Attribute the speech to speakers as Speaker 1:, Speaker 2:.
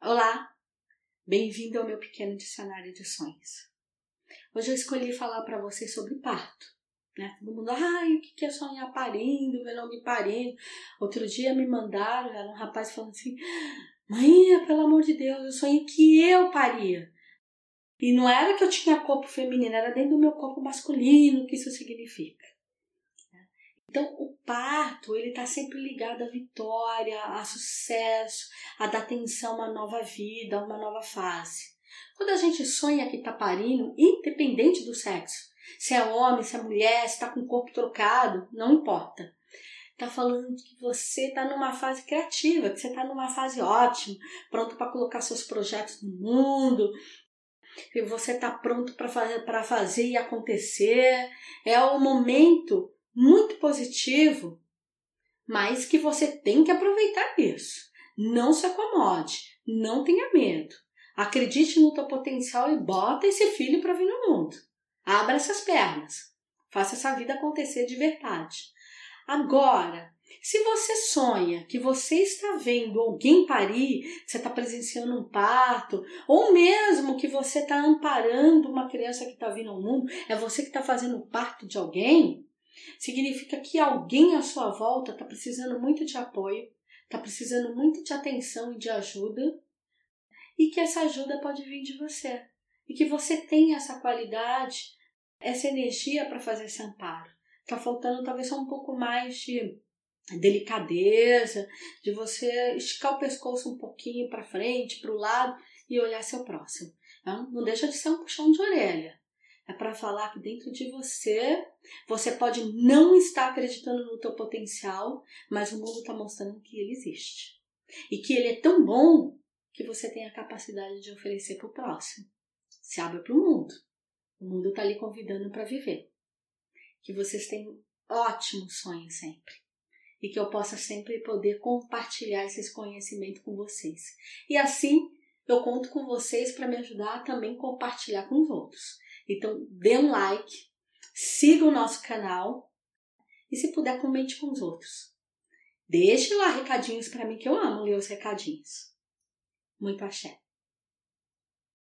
Speaker 1: Olá, bem-vindo ao meu pequeno dicionário de sonhos. Hoje eu escolhi falar para vocês sobre parto. Né? Todo mundo, ai, o que é sonhar parindo, ver nome parindo. Outro dia me mandaram, era um rapaz falando assim, mãe, pelo amor de Deus, eu sonhei que eu paria. E não era que eu tinha corpo feminino, era dentro do meu corpo masculino que isso significa. Então, o parto, ele está sempre ligado à vitória, a sucesso, a dar atenção a uma nova vida, a uma nova fase. Quando a gente sonha que está parindo, independente do sexo, se é homem, se é mulher, se está com o corpo trocado, não importa. Está falando que você está numa fase criativa, que você está numa fase ótima, pronto para colocar seus projetos no mundo, que você está pronto para fazer, fazer e acontecer. É o momento muito positivo, mas que você tem que aproveitar isso. Não se acomode, não tenha medo. Acredite no teu potencial e bota esse filho para vir no mundo. Abra essas pernas. Faça essa vida acontecer de verdade. Agora, se você sonha que você está vendo alguém parir, você está presenciando um parto, ou mesmo que você está amparando uma criança que está vindo ao mundo, é você que está fazendo o parto de alguém, Significa que alguém à sua volta está precisando muito de apoio, está precisando muito de atenção e de ajuda, e que essa ajuda pode vir de você. E que você tem essa qualidade, essa energia para fazer esse amparo. Está faltando talvez só um pouco mais de delicadeza, de você esticar o pescoço um pouquinho para frente, para o lado e olhar seu próximo. Não deixa de ser um puxão de orelha. Para falar que dentro de você, você pode não estar acreditando no teu potencial, mas o mundo está mostrando que ele existe. E que ele é tão bom que você tem a capacidade de oferecer para o próximo. Se abre para o mundo. O mundo está ali convidando para viver. Que vocês tenham ótimos sonhos sempre. E que eu possa sempre poder compartilhar esses conhecimentos com vocês. E assim eu conto com vocês para me ajudar a também compartilhar com os outros. Então, dê um like, siga o nosso canal e, se puder, comente com os outros. Deixe lá recadinhos para mim, que eu amo ler os recadinhos. Muito axé.